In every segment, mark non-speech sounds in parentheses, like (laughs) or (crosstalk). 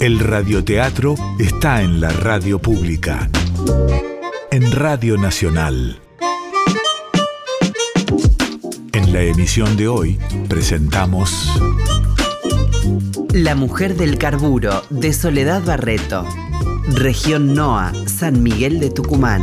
El radioteatro está en la radio pública. En Radio Nacional. En la emisión de hoy presentamos La mujer del carburo de Soledad Barreto. Región NOA, San Miguel de Tucumán.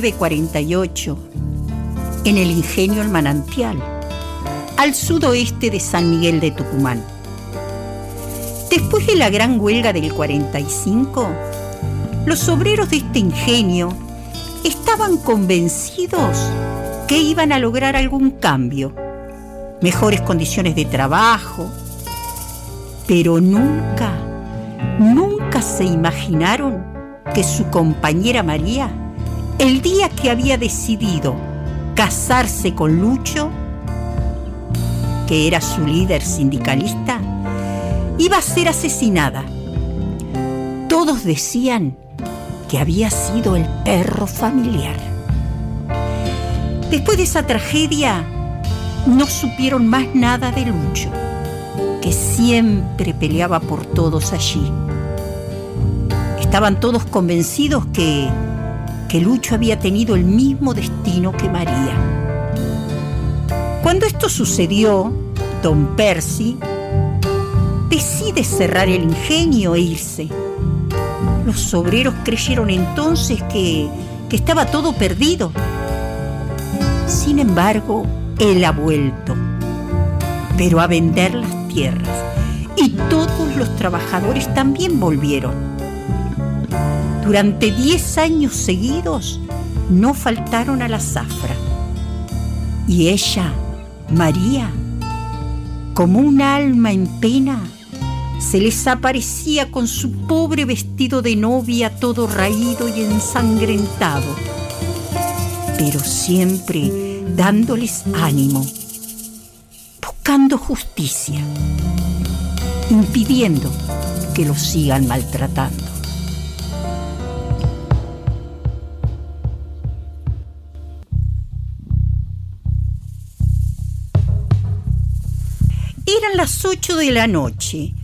948, en el ingenio El Manantial, al sudoeste de San Miguel de Tucumán. Después de la gran huelga del 45, los obreros de este ingenio estaban convencidos que iban a lograr algún cambio, mejores condiciones de trabajo, pero nunca, nunca se imaginaron que su compañera María el día que había decidido casarse con Lucho, que era su líder sindicalista, iba a ser asesinada. Todos decían que había sido el perro familiar. Después de esa tragedia, no supieron más nada de Lucho, que siempre peleaba por todos allí. Estaban todos convencidos que, que Lucho había tenido el mismo destino que María. Cuando esto sucedió, don Percy decide cerrar el ingenio e irse. Los obreros creyeron entonces que, que estaba todo perdido. Sin embargo, él ha vuelto, pero a vender las tierras. Y todos los trabajadores también volvieron. Durante 10 años seguidos no faltaron a la zafra. Y ella, María, como un alma en pena, se les aparecía con su pobre vestido de novia todo raído y ensangrentado, pero siempre dándoles ánimo, buscando justicia, impidiendo que los sigan maltratando. Las ocho de la noche.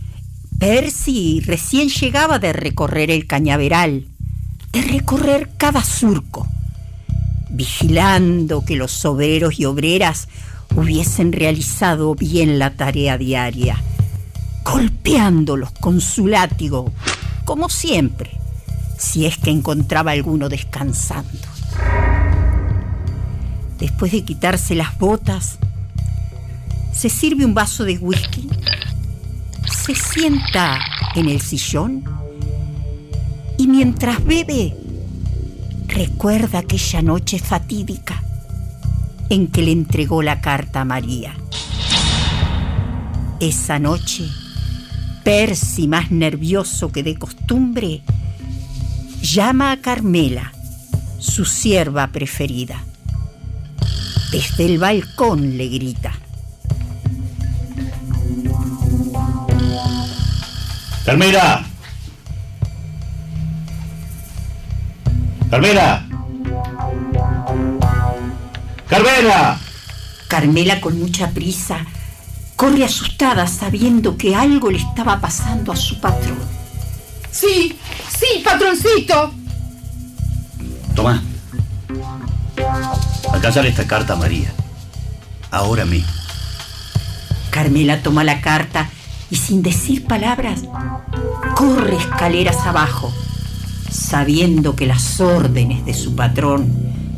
Percy recién llegaba de recorrer el cañaveral. de recorrer cada surco, vigilando que los obreros y obreras hubiesen realizado bien la tarea diaria, golpeándolos con su látigo, como siempre, si es que encontraba alguno descansando. Después de quitarse las botas, se sirve un vaso de whisky, se sienta en el sillón y mientras bebe, recuerda aquella noche fatídica en que le entregó la carta a María. Esa noche, Percy, más nervioso que de costumbre, llama a Carmela, su sierva preferida. Desde el balcón le grita. Carmela. Carmela. Carmela. Carmela con mucha prisa corre asustada sabiendo que algo le estaba pasando a su patrón. Sí, sí, patroncito. Toma. Acá sale esta carta a María. Ahora mismo. Carmela toma la carta y sin decir palabras corre escaleras abajo, sabiendo que las órdenes de su patrón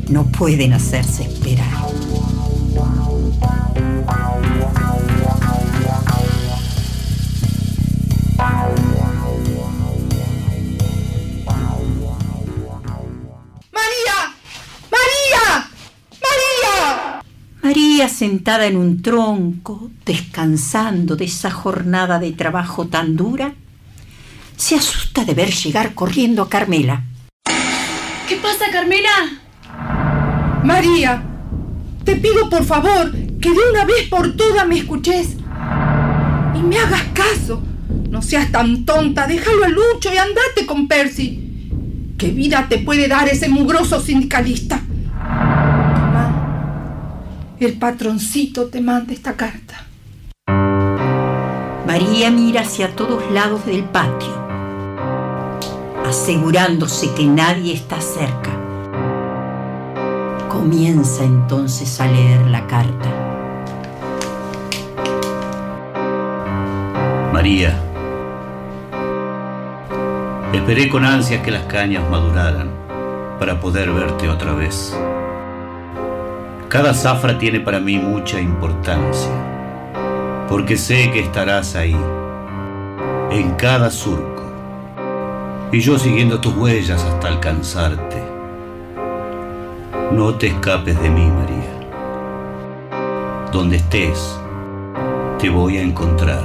no pueden hacerse esperar. María. Sentada en un tronco, descansando de esa jornada de trabajo tan dura, se asusta de ver llegar corriendo a Carmela. ¿Qué pasa, Carmela? María, te pido por favor que de una vez por todas me escuches y me hagas caso. No seas tan tonta, déjalo a Lucho y andate con Percy. ¿Qué vida te puede dar ese mugroso sindicalista? El patroncito te manda esta carta. María mira hacia todos lados del patio, asegurándose que nadie está cerca. Comienza entonces a leer la carta. María. Esperé con ansias que las cañas maduraran para poder verte otra vez. Cada zafra tiene para mí mucha importancia, porque sé que estarás ahí, en cada surco, y yo siguiendo tus huellas hasta alcanzarte. No te escapes de mí, María. Donde estés, te voy a encontrar.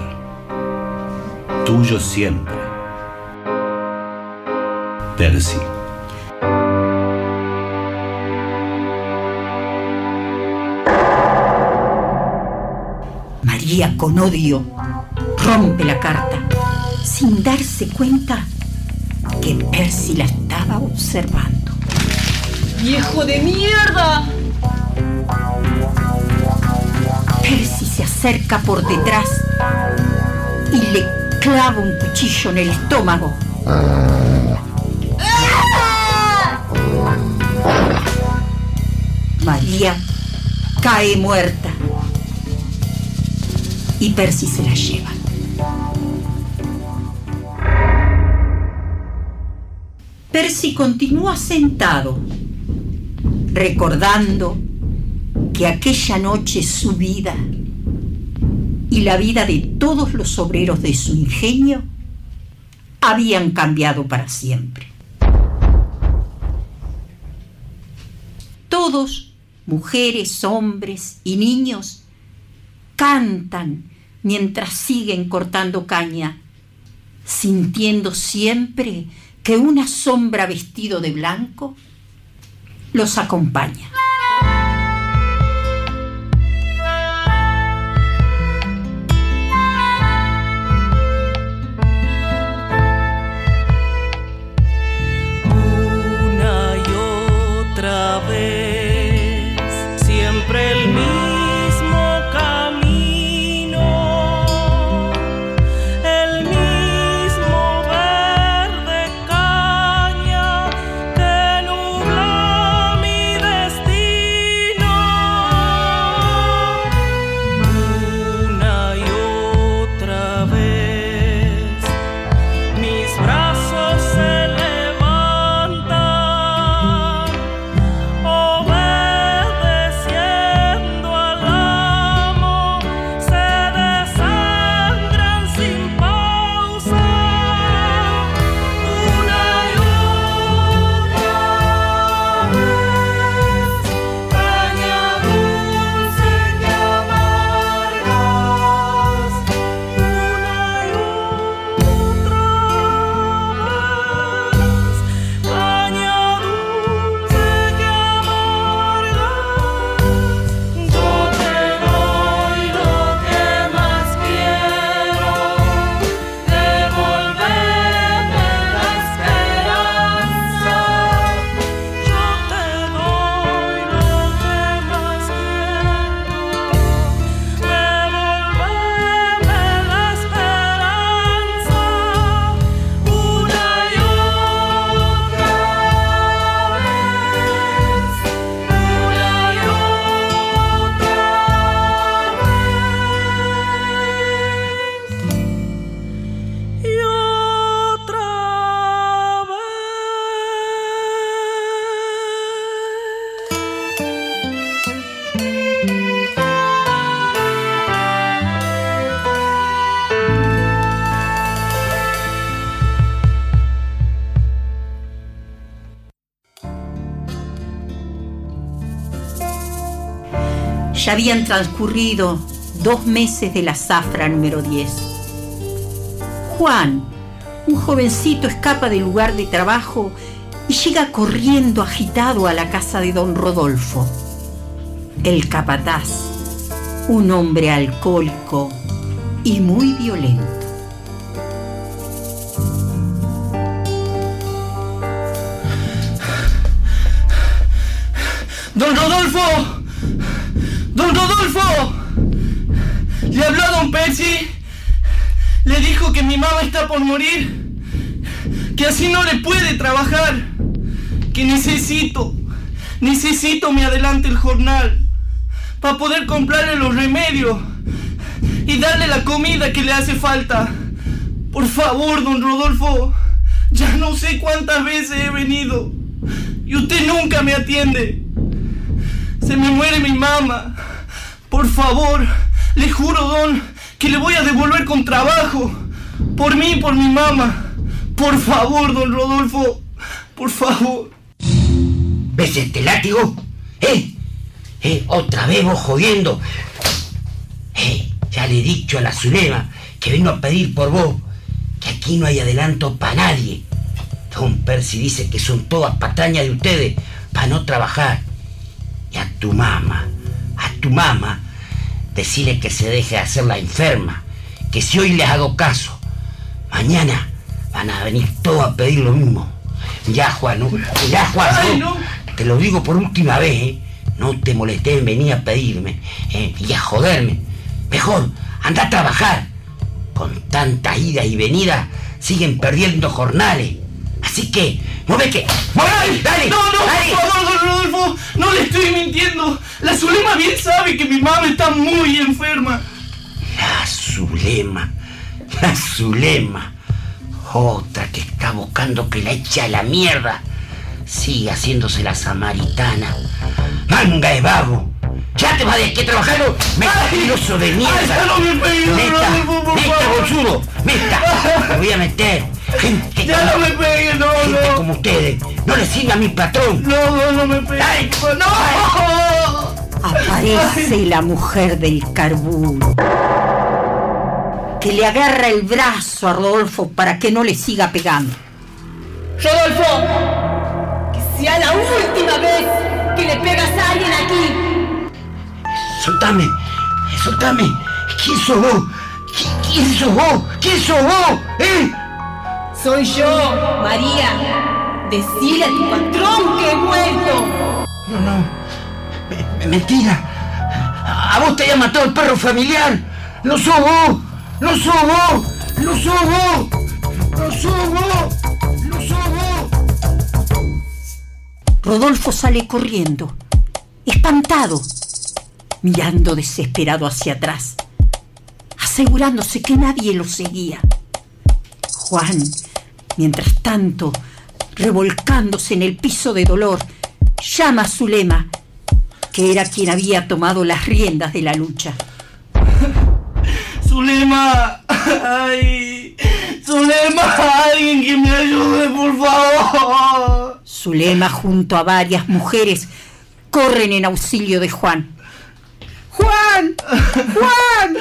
Tuyo siempre. Percy. María, con odio, rompe la carta, sin darse cuenta que Percy la estaba observando. ¡Viejo de mierda! Percy se acerca por detrás y le clava un cuchillo en el estómago. María cae muerta y Percy se la lleva. Percy continúa sentado, recordando que aquella noche su vida y la vida de todos los obreros de su ingenio habían cambiado para siempre. Todos, mujeres, hombres y niños, cantan mientras siguen cortando caña, sintiendo siempre que una sombra vestido de blanco los acompaña. Habían transcurrido dos meses de la zafra número 10. Juan, un jovencito, escapa del lugar de trabajo y llega corriendo agitado a la casa de don Rodolfo. El capataz, un hombre alcohólico y muy violento. ¡Don Rodolfo! ¡Don Rodolfo! Le habló a don Percy. Le dijo que mi mamá está por morir. Que así no le puede trabajar. Que necesito, necesito me adelante el jornal. Para poder comprarle los remedios. Y darle la comida que le hace falta. Por favor, don Rodolfo. Ya no sé cuántas veces he venido. Y usted nunca me atiende. Se me muere mi mamá. Por favor, le juro, don, que le voy a devolver con trabajo. Por mí y por mi mamá. Por favor, don Rodolfo. Por favor. ¿Ves este látigo? ¿Eh? ¿Eh? Otra vez vos jodiendo. ¿Eh? Ya le he dicho a la Zulema que vengo a pedir por vos. Que aquí no hay adelanto para nadie. Don Percy dice que son todas patrañas de ustedes para no trabajar. Y a tu mamá, a tu mamá, decirle que se deje de hacer la enferma. Que si hoy les hago caso, mañana van a venir todos a pedir lo mismo. Ya, Juan, ¿no? ya, Juan, no. te lo digo por última vez, ¿eh? No te molestes en venir a pedirme ¿eh? y a joderme. Mejor, anda a trabajar. Con tantas idas y venidas siguen perdiendo jornales. Así que, mueve que, mueve, dale, No, no, dale. por favor, don Rodolfo. No le estoy mintiendo. La Zulema bien sabe que mi mamá está muy enferma. La Zulema, la Zulema. Otra que está buscando que la eche a la mierda. Sigue haciéndose la samaritana. Manga de vago. Ya te vas de que trabajarlo. Mentiroso de Ay, mierda. Meta, meta, favor. bolsudo. Meta. (laughs) Me voy a meter. Gente, Ya no como, me pegue, no, gente no. como ustedes. No le sirve a mi patrón. No, no, no me pegue. Dale. ¡No! Aparece la mujer del carburo, que le agarra el brazo a Rodolfo para que no le siga pegando. Rodolfo, que sea la última vez que le pegas a alguien aquí. Soltame, soltame. ¿Quién sos vos? ¿Qui- ¿Quién sos vos? ¿Quién sos vos? ¿Eh? Soy yo, María. Decile a tu patrón que he vuelto. No, no. Me- me- mentira. A vos te había matado el perro familiar. No sos vos. No sos vos. No sos vos. No sos vos. No sos vos. Rodolfo sale corriendo, espantado, mirando desesperado hacia atrás, asegurándose que nadie lo seguía. Juan, mientras tanto, revolcándose en el piso de dolor, llama a Zulema, que era quien había tomado las riendas de la lucha. Zulema. Ay. Zulema, alguien que me ayude, por favor. Zulema, junto a varias mujeres, corren en auxilio de Juan. Juan, Juan,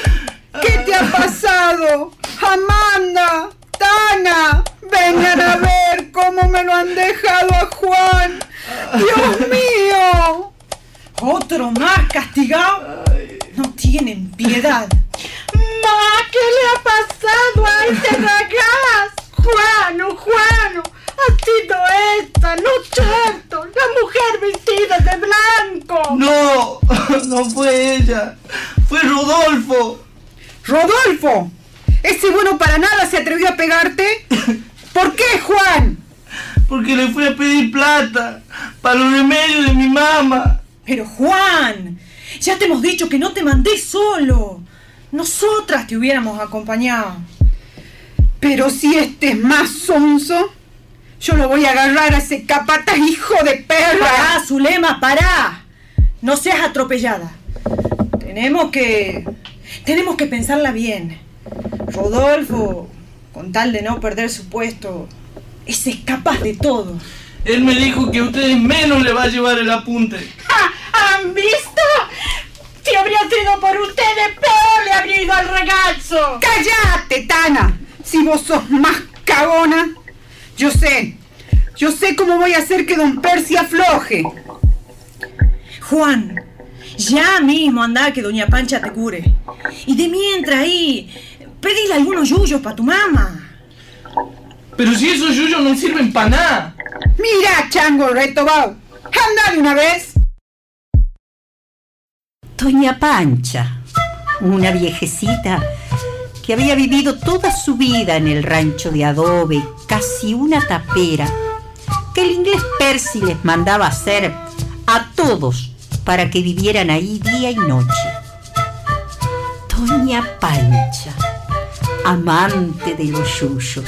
¿qué te ha pasado? Amanda, Tana, vengan a ver cómo me lo han dejado a Juan. Dios mío. Otro más castigado. No tienen piedad. Ma, ¿qué le ha pasado a este ragaz? Juano, Juano, ha sido esta, no cierto, la mujer vestida de blanco. No, (laughs) no fue ella. Fue Rodolfo. Rodolfo, ese bueno para nada se atrevió a pegarte. ¿Por qué, Juan? Porque le fui a pedir plata para los remedios de mi mamá. Pero Juan, ya te hemos dicho que no te mandé solo. Nosotras te hubiéramos acompañado. Pero si este es más sonso, yo lo voy a agarrar a ese capata hijo de perra. Pará, Zulema, pará. No seas atropellada. Tenemos que. Tenemos que pensarla bien. Rodolfo, con tal de no perder su puesto, es capaz de todo. Él me dijo que a ustedes menos le va a llevar el apunte. ¡Ja! ¿Han visto? Si habría sido por ustedes, peor le habría ido al regazo. ¡Cállate, Tana! Si vos sos más cagona. Yo sé. Yo sé cómo voy a hacer que don Percy afloje. Juan, ya mismo anda que doña Pancha te cure. Y de mientras ahí, pedile algunos yuyos para tu mamá. Pero si esos yuyos no sirven para nada. Mira, chango retobao. Anda de una vez. Doña Pancha, una viejecita que había vivido toda su vida en el rancho de adobe, casi una tapera, que el inglés Percy les mandaba hacer a todos para que vivieran ahí día y noche. Doña Pancha, amante de los yuyos.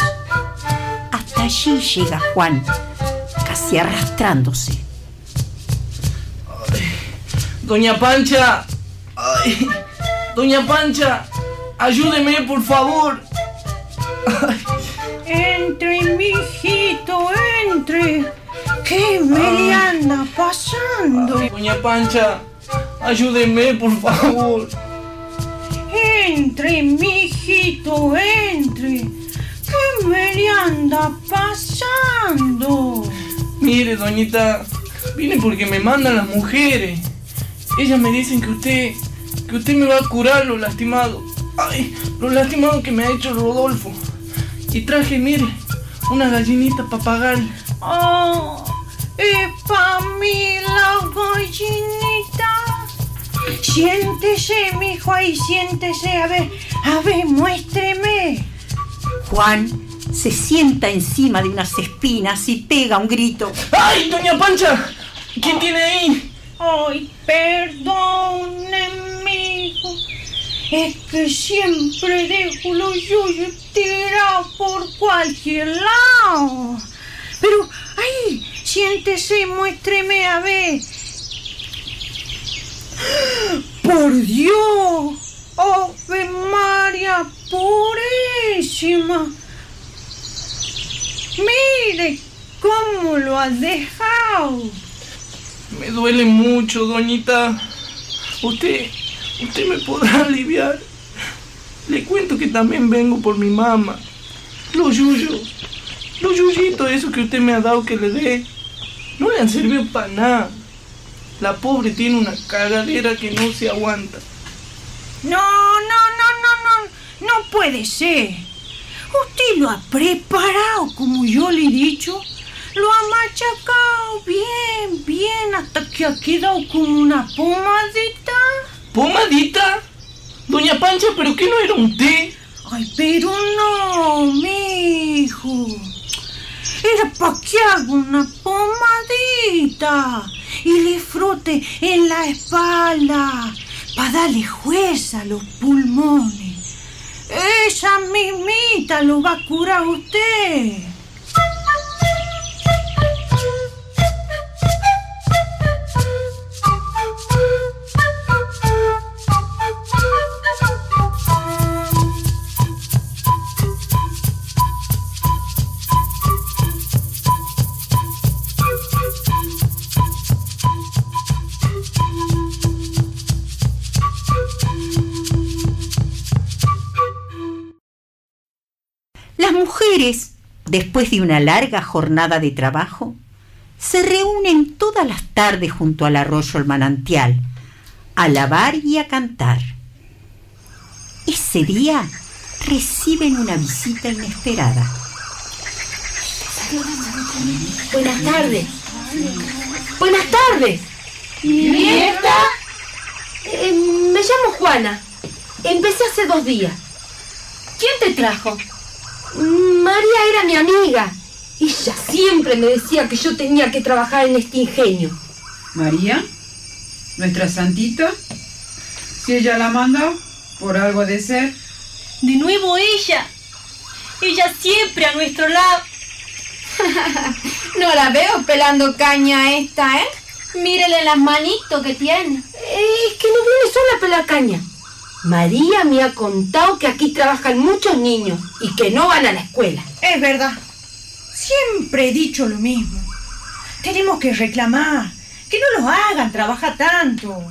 Hasta allí llega Juan, casi arrastrándose. Doña Pancha. Ay, Doña Pancha, ayúdeme, por favor. Entre, mijito, entre. ¿Qué me le anda pasando? Ay, Doña Pancha, ayúdeme, por favor. Entre, mijito, entre. ¿Qué me le anda pasando? Mire, doñita, vine porque me mandan las mujeres. Ellas me dicen que usted, que usted me va a curar lo lastimado. Ay, lo lastimado que me ha hecho Rodolfo. Y traje, mire, una gallinita para pagarle. Oh, es para mí la gallinita. Siéntese, mijo, ahí siéntese. A ver, a ver, muéstreme. Juan se sienta encima de unas espinas y pega un grito. ¡Ay, doña Pancha! ¿Quién tiene ahí? Ay, perdone, mijo. Es que siempre dejo los yuyos tirados por cualquier lado. Pero, ay, siéntese, muéstreme a ver. ¡Por Dios! ¡Ave María Purísima! Mire cómo lo has dejado. Me duele mucho, doñita. Usted, usted me podrá aliviar. Le cuento que también vengo por mi mamá. Los yuyos, los yuyitos esos que usted me ha dado que le dé, no le han servido para nada. La pobre tiene una cagadera que no se aguanta. No, no, no, no, no, no puede ser. Usted lo ha preparado como yo le he dicho. Lo ha machacado bien, bien, hasta que ha quedado como una pomadita. ¿Pomadita? Doña Pancha, ¿pero qué no era un té? Ay, pero no, mijo. Era para que haga una pomadita y le frote en la espalda para darle jueza a los pulmones. Esa mismita lo va a curar usted. Mujeres, después de una larga jornada de trabajo, se reúnen todas las tardes junto al arroyo el manantial, a lavar y a cantar. Ese día reciben una visita inesperada. Buenas tardes. Buenas tardes. ¿Y esta? Eh, me llamo Juana. Empecé hace dos días. ¿Quién te trajo? María era mi amiga. Ella siempre me decía que yo tenía que trabajar en este ingenio. María, nuestra santita. Si ella la manda, por algo de ser. De nuevo ella. Ella siempre a nuestro lado. (laughs) No la veo pelando caña esta, ¿eh? Mírele las manitos que tiene. Es que no viene sola a pelar caña. María me ha contado que aquí trabajan muchos niños y que no van a la escuela. Es verdad. Siempre he dicho lo mismo. Tenemos que reclamar. Que no los hagan trabajar tanto.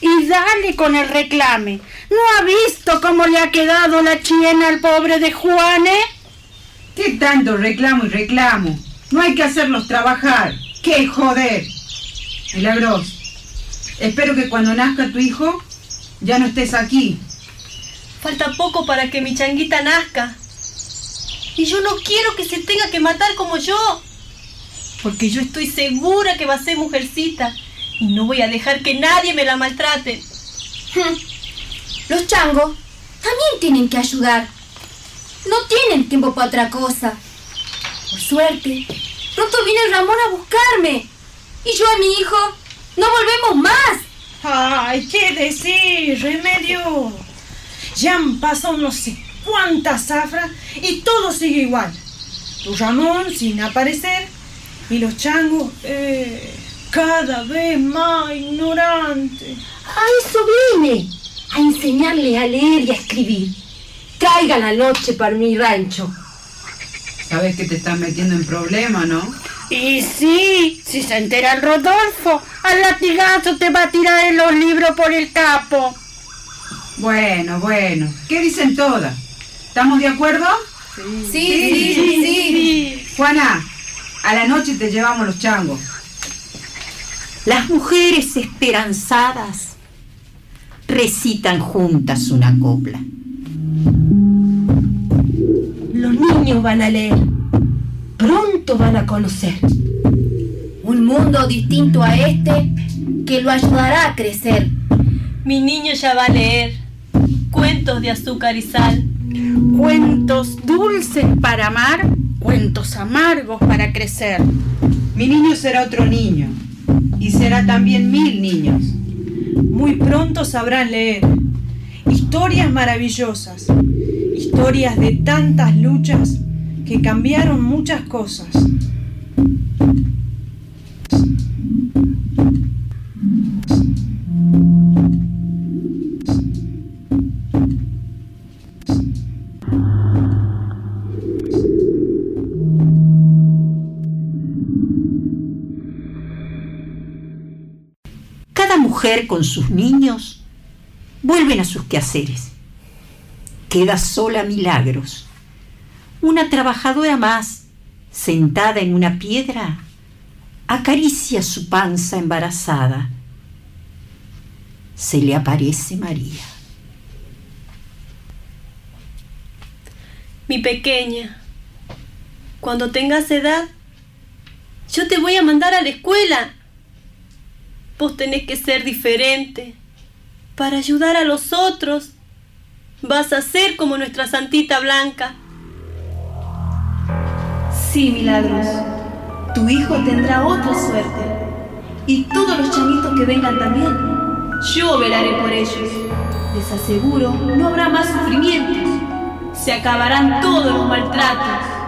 y dale con el reclame. ¿No ha visto cómo le ha quedado la chiena al pobre de Juane? ¿Qué tanto reclamo y reclamo? No hay que hacerlos trabajar. ¡Qué joder! Milagros, espero que cuando nazca tu hijo ya no estés aquí. Falta poco para que mi changuita nazca. Y yo no quiero que se tenga que matar como yo. Porque yo estoy segura que va a ser mujercita. Y no voy a dejar que nadie me la maltrate. Los changos también tienen que ayudar. No tienen tiempo para otra cosa. Por suerte, pronto viene Ramón a buscarme. Y yo a mi hijo no volvemos más. Ay, ¿qué decir, remedio? Ya han pasado no sé cuántas zafras y todo sigue igual. Tu Ramón sin aparecer y los changos eh, cada vez más ignorantes. A eso vine, a enseñarles a leer y a escribir. Caiga la noche para mi rancho. Sabes que te estás metiendo en problemas, ¿no? Y sí, si se entera el Rodolfo, al latigazo te va a tirar en los libros por el capo. Bueno, bueno. ¿Qué dicen todas? ¿Estamos de acuerdo? Sí, sí, sí, sí. Juana, a la noche te llevamos los changos. Las mujeres esperanzadas recitan juntas una copla. Los niños van a leer. Pronto van a conocer. Un mundo distinto a este que lo ayudará a crecer. Mi niño ya va a leer. Cuentos de azúcar y sal. Cuentos dulces para amar, cuentos amargos para crecer. Mi niño será otro niño. Y será también mil niños. Muy pronto sabrán leer. Historias maravillosas. Historias de tantas luchas que cambiaron muchas cosas. Cada mujer con sus niños vuelven a sus quehaceres. Queda sola Milagros, una trabajadora más, sentada en una piedra, acaricia su panza embarazada. Se le aparece María. Mi pequeña, cuando tengas edad, yo te voy a mandar a la escuela. Vos tenés que ser diferente para ayudar a los otros. Vas a ser como nuestra Santita Blanca. Sí, Milagros. Tu hijo tendrá otra suerte. Y todos los chamitos que vengan también. Yo velaré por ellos. Les aseguro, no habrá más sufrimientos. Se acabarán todos los maltratos.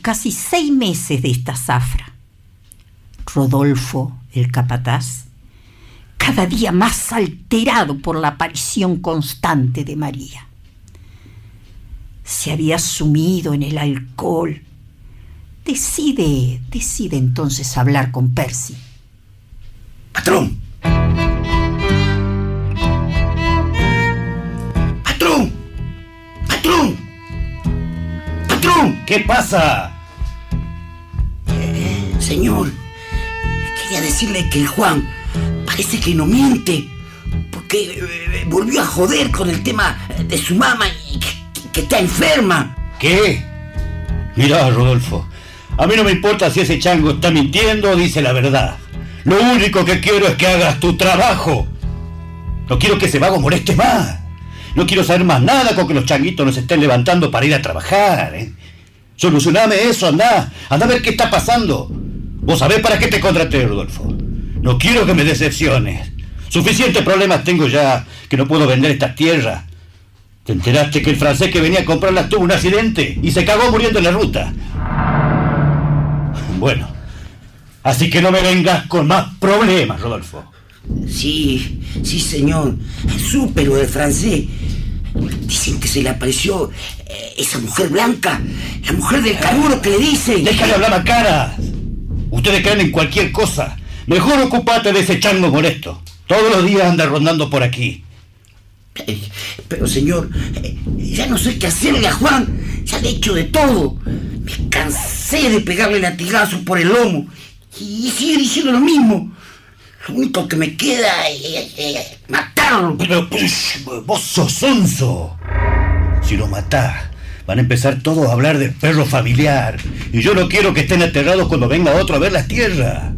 Casi seis meses de esta zafra. Rodolfo, el capataz, cada día más alterado por la aparición constante de María. Se había sumido en el alcohol. Decide, decide entonces hablar con Percy. Patrón. ¿Qué pasa? Eh, señor, quería decirle que el Juan parece que no miente. Porque eh, volvió a joder con el tema de su mamá y que, que está enferma. ¿Qué? Mirá, Rodolfo. A mí no me importa si ese chango está mintiendo o dice la verdad. Lo único que quiero es que hagas tu trabajo. No quiero que ese vago moleste más. No quiero saber más nada con que los changuitos nos estén levantando para ir a trabajar. ¿eh? Solucioname eso, anda. Anda a ver qué está pasando. Vos sabés para qué te contraté, Rodolfo. No quiero que me decepciones. Suficientes problemas tengo ya que no puedo vender estas tierras. ¿Te enteraste que el francés que venía a comprarlas tuvo un accidente y se cagó muriendo en la ruta? Bueno, así que no me vengas con más problemas, Rodolfo. Sí, sí, señor. Supe lo francés. Dicen que se le apareció eh, esa mujer blanca, la mujer del carburo que le dice. Déjale hablar a cara. Ustedes creen en cualquier cosa. Mejor ocupate de ese chango molesto. Todos los días anda rondando por aquí. Eh, Pero señor, eh, ya no sé qué hacerle a Juan. Ya le he hecho de todo. Me cansé de pegarle latigazos por el lomo. Y sigue diciendo lo mismo. Lo único que me queda es es matarlo. Pero pues, vos sos sonso. Si lo matás, van a empezar todos a hablar del perro familiar. Y yo no quiero que estén aterrados cuando venga otro a ver las tierras.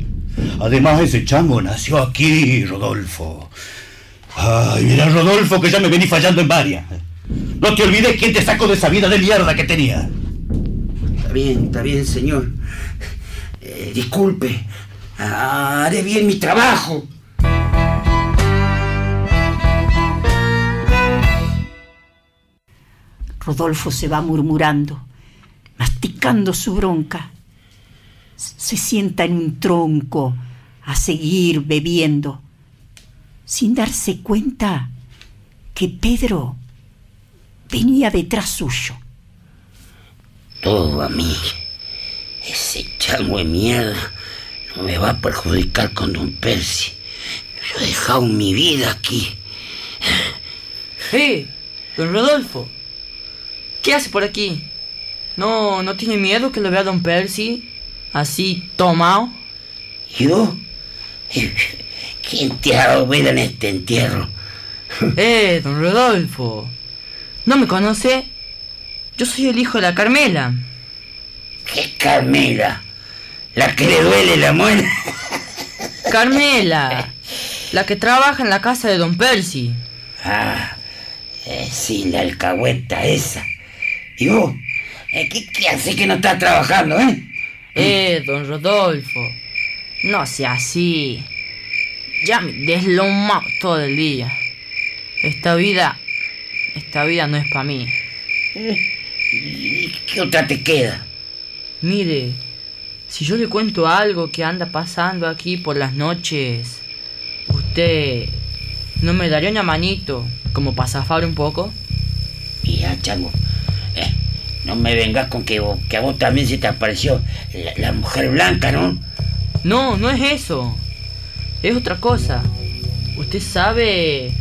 Además, ese chango nació aquí, Rodolfo. Ay, mira, Rodolfo, que ya me vení fallando en varias. No te olvides quién te sacó de esa vida de mierda que tenía. Está bien, está bien, señor. Eh, disculpe. Haré bien mi trabajo. Rodolfo se va murmurando, masticando su bronca. Se sienta en un tronco a seguir bebiendo, sin darse cuenta que Pedro venía detrás suyo. Todo a mí. Ese chango de mierda me va a perjudicar con don Percy. Yo he dejado mi vida aquí. ¡Eh! Don Rodolfo. ¿Qué hace por aquí? ¿No, no tiene miedo que lo vea don Percy? Así, tomado. ¿Yo? ¿Quién te ha vida en este entierro? (laughs) ¡Eh, don Rodolfo! ¿No me conoce? Yo soy el hijo de la Carmela. ¿Qué Carmela? ¿La que le duele la muela? Carmela, la que trabaja en la casa de don Percy. Ah, eh, sí, la alcahueta esa. ¿Y vos? Eh, ¿Qué, qué hace que no estás trabajando, eh? Eh, don Rodolfo, no sea así. Ya me deslomado todo el día. Esta vida, esta vida no es para mí. ¿Y qué otra te queda? Mire, si yo le cuento algo que anda pasando aquí por las noches, ¿usted no me daría una manito como para zafar un poco? Mira, chango, eh, no me vengas con que, que a vos también se te apareció la, la mujer blanca, ¿no? No, no es eso. Es otra cosa. ¿Usted sabe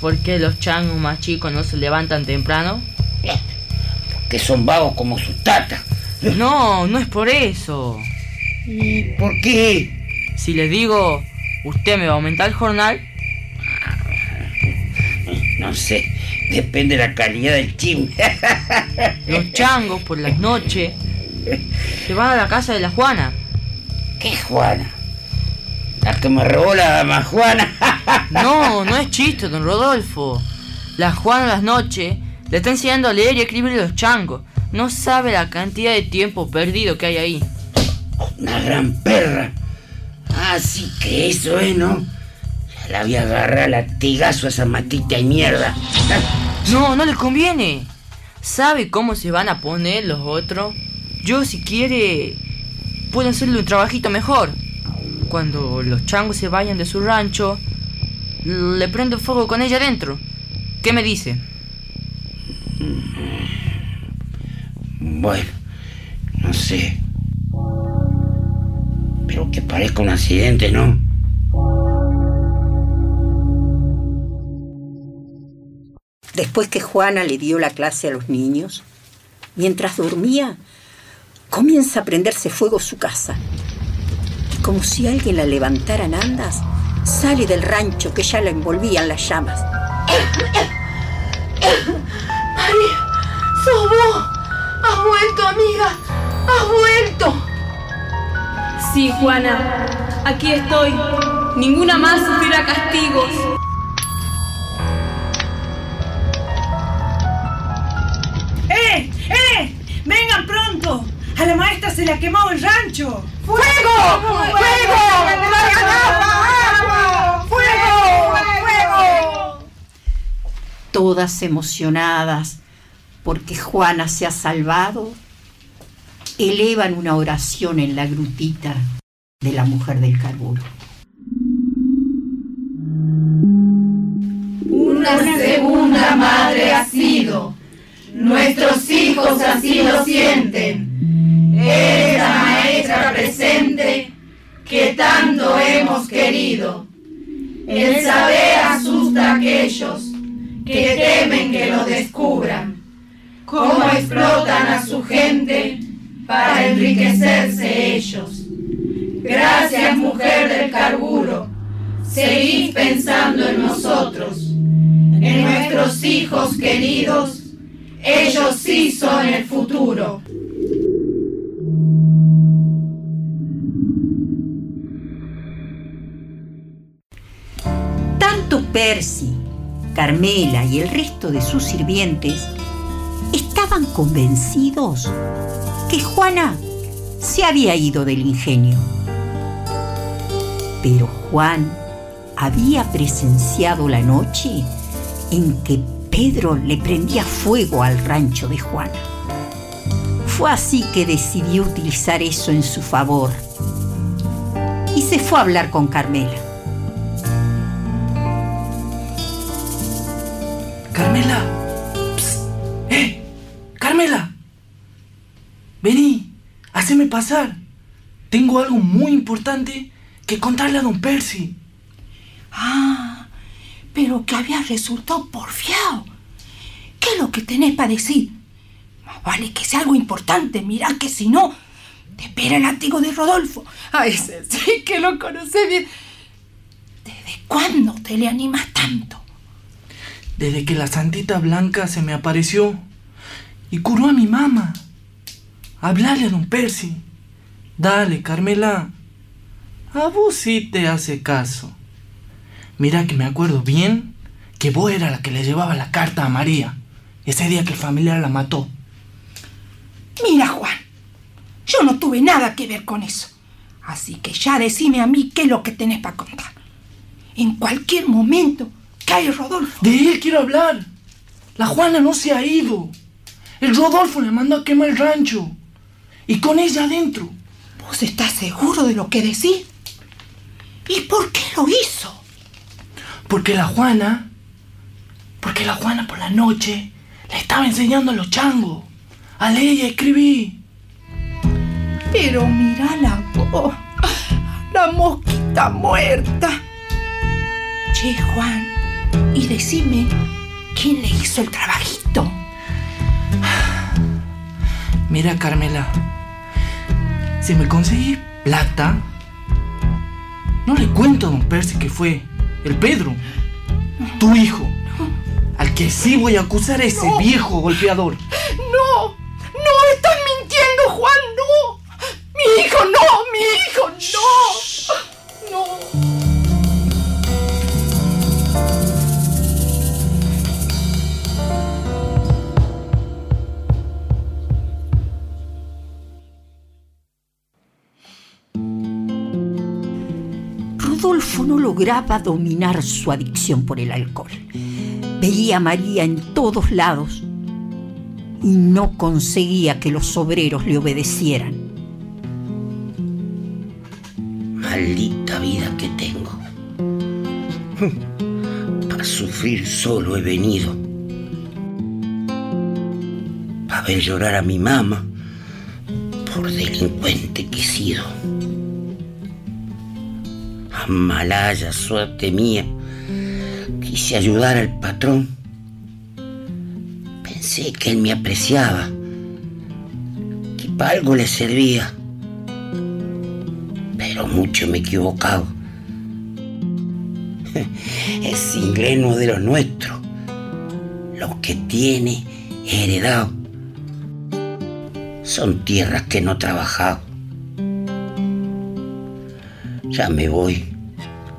por qué los changos más chicos no se levantan temprano? Que son vagos como sus tatas. No, no es por eso. ¿Y por qué? Si le digo, ¿usted me va a aumentar el jornal? No sé, depende de la calidad del chisme. (laughs) Los changos por las noches se van a la casa de la Juana. ¿Qué Juana? La que me robó la dama Juana. (laughs) No, no es chiste, don Rodolfo. La Juana las noches le está enseñando a leer y escribir los changos. No sabe la cantidad de tiempo perdido que hay ahí. Una gran perra. Así que eso es, ¿no? Ya la voy a agarrar a latigazo a esa matita y mierda. No, no le conviene. ¿Sabe cómo se van a poner los otros? Yo si quiere puedo hacerle un trabajito mejor. Cuando los changos se vayan de su rancho, le prendo fuego con ella adentro. ¿Qué me dice? Bueno, no sé. Pero que parezca un accidente, ¿no? Después que Juana le dio la clase a los niños, mientras dormía, comienza a prenderse fuego su casa. Y como si alguien la levantara en andas, sale del rancho que ya la envolvían las llamas. María, sos vos. Has vuelto, amiga. Has vuelto. Sí, Juana. Aquí estoy. Ninguna más sufrirá castigos. ¡Eh! ¡Eh! ¡Vengan pronto! ¡A la maestra se le ha quemado el rancho! ¡Fuego! ¡Fuego! ¡Fuego! ¡Fuego! ¡Fuego! Todas emocionadas porque Juana se ha salvado, elevan una oración en la grutita de la mujer del carburo. Una segunda madre ha sido. Nuestros hijos así lo sienten. Es la maestra presente que tanto hemos querido. El saber asusta a aquellos que temen que lo descubran. Cómo explotan a su gente para enriquecerse ellos. Gracias, mujer del carburo. Seguís pensando en nosotros, en nuestros hijos queridos. Ellos sí son el futuro. Tanto Percy, Carmela y el resto de sus sirvientes estaban convencidos que Juana se había ido del ingenio. Pero Juan había presenciado la noche en que Pedro le prendía fuego al rancho de Juana. Fue así que decidió utilizar eso en su favor y se fue a hablar con Carmela. Carmela. ¡Eh! Carmela. Vení, haceme pasar. Tengo algo muy importante que contarle a don Percy. Ah, pero que había resultado porfiado. ¿Qué es lo que tenés para decir? Más vale que sea algo importante, mirá que si no, te espera el látigo de Rodolfo. A ese sí que lo conoce bien. ¿Desde cuándo te le animas tanto? Desde que la Santita Blanca se me apareció y curó a mi mamá. Hablale a don Percy. Dale, Carmela. A vos sí te hace caso. Mira que me acuerdo bien que vos era la que le llevaba la carta a María, ese día que el familiar la mató. Mira, Juan, yo no tuve nada que ver con eso. Así que ya decime a mí qué es lo que tenés para contar. En cualquier momento cae Rodolfo. De él quiero hablar. La Juana no se ha ido. El Rodolfo le mandó a quemar el rancho. Y con ella adentro. ¿Vos estás seguro de lo que decís? ¿Y por qué lo hizo? Porque la Juana. Porque la Juana por la noche le estaba enseñando a los changos. A leer y a escribir. Pero mira la voz. La mosquita muerta. Che, Juan. Y decime, ¿quién le hizo el trabajito? Mira, Carmela. Si me conseguís plata, no le cuento a don Percy que fue el Pedro, tu hijo, al que sí voy a acusar a ese No. viejo golpeador. ¡No! ¡No! ¡Estás mintiendo, Juan! ¡No! ¡Mi hijo no! ¡Mi hijo no! ¡No! No lograba dominar su adicción por el alcohol. Veía a María en todos lados y no conseguía que los obreros le obedecieran. Maldita vida que tengo. Para sufrir solo he venido. Para ver llorar a mi mamá por delincuente que he sido. Malaya, suerte mía. Quise ayudar al patrón. Pensé que él me apreciaba, que para algo le servía. Pero mucho me he equivocado. (laughs) Es ingleno de los nuestros. Lo que tiene heredado. Son tierras que no trabajado. Ya me voy.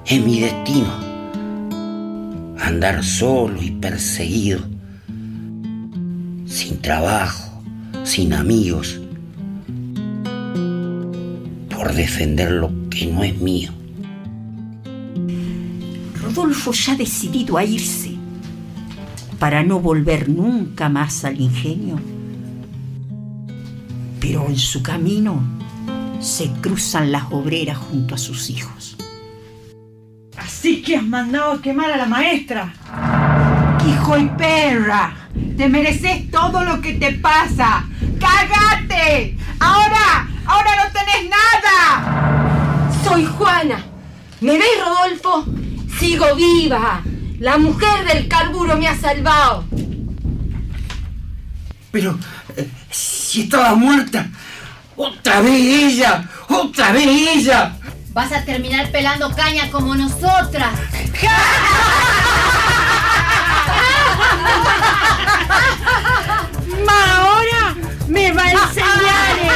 Es mi destino. Andar solo y perseguido. Sin trabajo, sin amigos. Por defender lo que no es mío. Rodolfo ya decidido a irse para no volver nunca más al ingenio. Pero en su camino se cruzan las obreras junto a sus hijos. Así que has mandado a quemar a la maestra. Hijo y perra, te mereces todo lo que te pasa. ¡Cágate! Ahora, ahora no tenés nada. Soy Juana. ¿Me ves, Rodolfo? Sigo viva. La mujer del carburo me ha salvado. Pero, eh, si estaba muerta, otra vez ella, otra vez ella. Vas a terminar pelando caña como nosotras. Ma ahora me va a enseñar eh,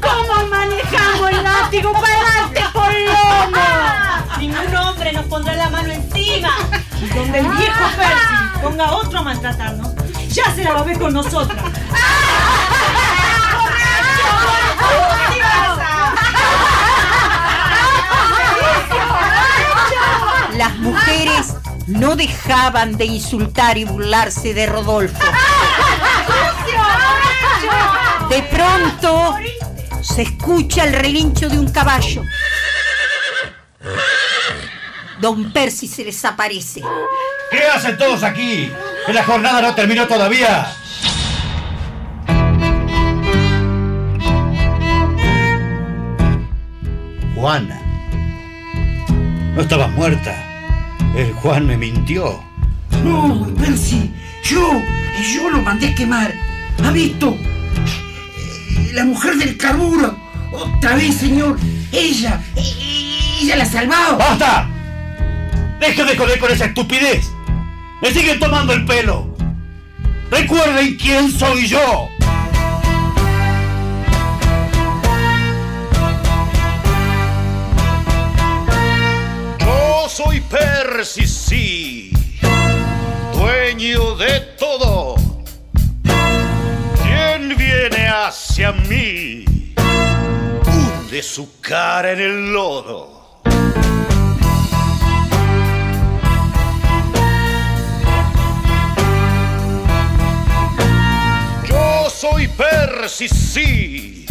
cómo manejamos el látigo para darte por lomo. Ningún hombre nos pondrá la mano encima. Y donde el viejo Percy ponga otro a maltratarnos, ya se la va a ver con nosotras. No dejaban de insultar y burlarse de Rodolfo. De pronto se escucha el relincho de un caballo. Don Percy se les aparece. ¿Qué hacen todos aquí? Que la jornada no terminó todavía. Juana. No estabas muerta. El Juan me mintió. No, Percy, yo, yo lo mandé a quemar. ¿Ha visto? La mujer del carburo. Otra vez, señor. Ella, ella la ha salvado. ¡Basta! ¡Deja de joder con esa estupidez! ¡Me siguen tomando el pelo! ¡Recuerden quién soy yo! Soy Percy, sí, dueño de todo. Quien viene hacia mí, hunde su cara en el lodo. Yo soy Percy, sí,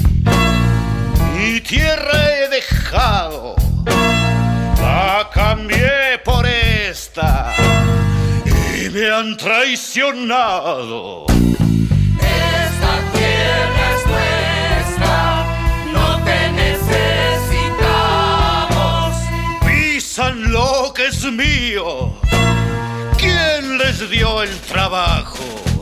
mi tierra he dejado la cambié por esta y me han traicionado. Esta tierra es nuestra, no te necesitamos. Pisan lo que es mío. ¿Quién les dio el trabajo?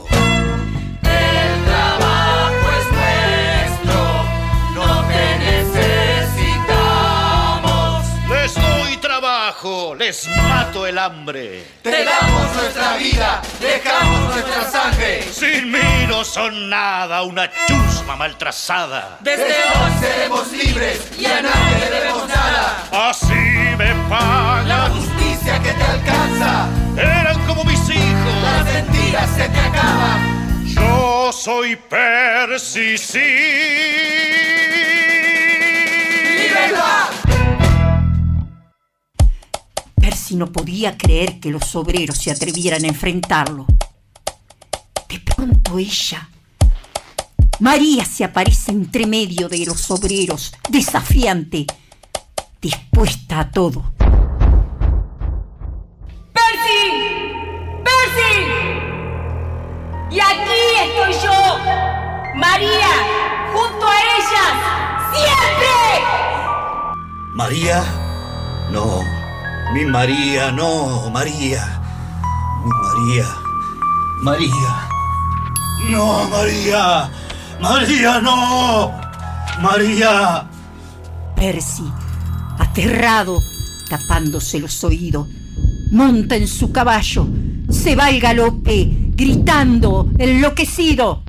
Les mato el hambre. Te damos nuestra vida, dejamos nuestra sangre. Sin mí no son nada, una chusma mal trazada. Desde hoy seremos libres y a nadie le debemos nada. Así me La pagan. justicia que te alcanza, Eran como mis hijos. las mentiras se te acaban. Yo soy Percy, sí. ¡Libertad! Percy no podía creer que los obreros se atrevieran a enfrentarlo. De pronto ella María se aparece entre medio de los obreros, desafiante, dispuesta a todo. ¡Percy! ¡Percy! Y aquí estoy yo, María, junto a ellas, siempre. María, no, mi María, no, María, mi María, María, no, María, María, no, María. Percy, aterrado, tapándose los oídos, monta en su caballo, se va al galope, gritando, enloquecido.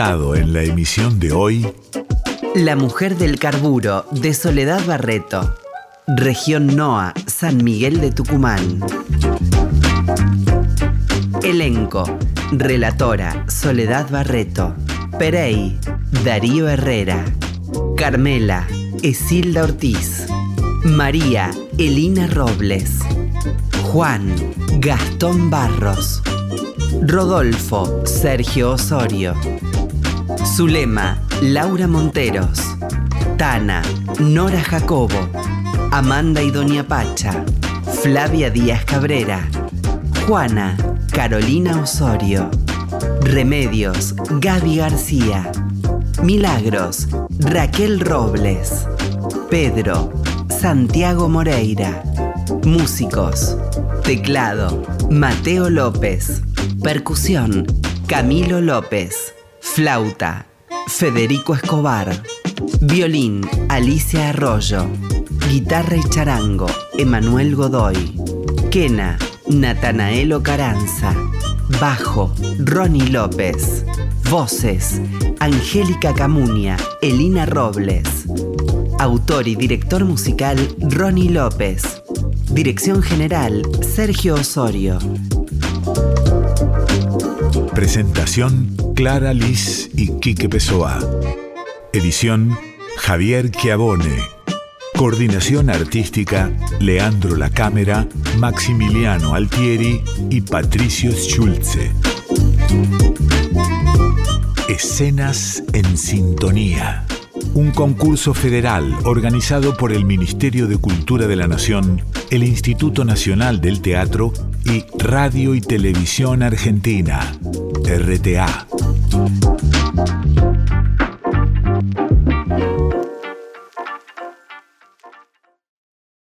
En la emisión de hoy La mujer del carburo de Soledad Barreto. Región NOA, San Miguel de Tucumán. Elenco. Relatora Soledad Barreto. Perey. Darío Herrera. Carmela. Esilda Ortiz. María. Elina Robles. Juan. Gastón Barros. Rodolfo. Sergio Osorio. Zulema. Laura Monteros. Tana. Nora Jacobo. Amanda y Doña Pacha. Flavia Díaz Cabrera. Juana. Carolina Osorio. Remedios. Gaby García. Milagros. Raquel Robles. Pedro. Santiago Moreira. Músicos. Teclado. Mateo López. Percusión. Camilo López. Flauta. Federico Escobar. Violín. Alicia Arroyo. Guitarra y charango. Emanuel Godoy. Quena. Natanael Caranza. Bajo. Ronnie López. Voces. Angélica Camunia. Elina Robles. Autor y director musical Ronnie López. Dirección general Sergio Osorio. Presentación Clara Liz y Quique Pessoa. Edición Javier Chiavone. Coordinación artística Leandro La Cámara, Maximiliano Altieri y Patricio Schulze. Escenas en sintonía. un concurso federal organizado por el Ministerio de Cultura de la Nación, el Instituto Nacional del Teatro y Radio y Televisión Argentina, RTA. Thank you.